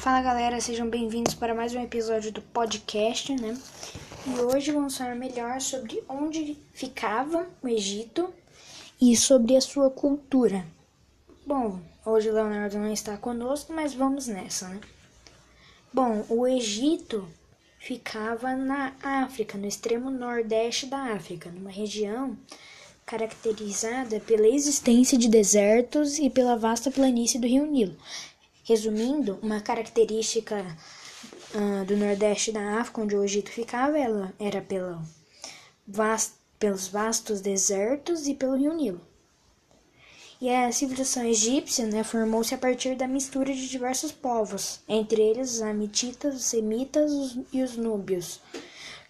Fala galera, sejam bem-vindos para mais um episódio do podcast, né? E hoje vamos falar melhor sobre onde ficava o Egito e sobre a sua cultura. Bom, hoje o Leonardo não está conosco, mas vamos nessa, né? Bom, o Egito ficava na África, no extremo nordeste da África, numa região caracterizada pela existência de desertos e pela vasta planície do rio Nilo. Resumindo, uma característica uh, do nordeste da África, onde o Egito ficava, ela era pela vast, pelos vastos desertos e pelo rio Nilo. E a civilização egípcia né, formou-se a partir da mistura de diversos povos, entre eles os amititas, os semitas e os núbios,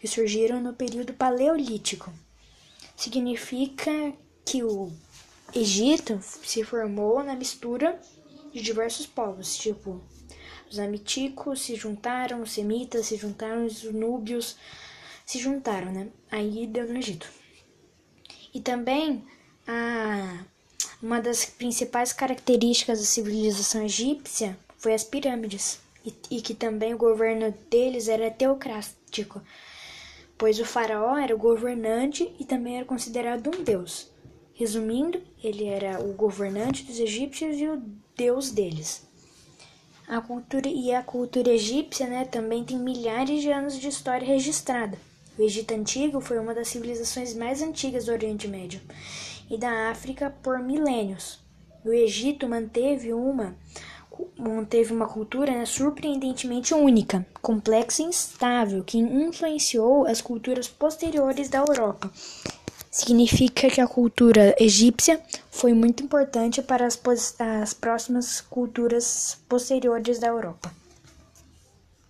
que surgiram no período paleolítico significa que o Egito se formou na mistura de diversos povos, tipo os amiticos se juntaram, os semitas se juntaram, os núbios se juntaram, né? Aí deu no Egito. E também a uma das principais características da civilização egípcia foi as pirâmides, e, e que também o governo deles era teocrático pois o faraó era o governante e também era considerado um deus. Resumindo, ele era o governante dos egípcios e o deus deles. A cultura e a cultura egípcia, né, também tem milhares de anos de história registrada. O Egito antigo foi uma das civilizações mais antigas do Oriente Médio e da África por milênios. O Egito manteve uma manteve uma cultura né, surpreendentemente única, complexa e instável, que influenciou as culturas posteriores da Europa. Significa que a cultura egípcia foi muito importante para as, as próximas culturas posteriores da Europa.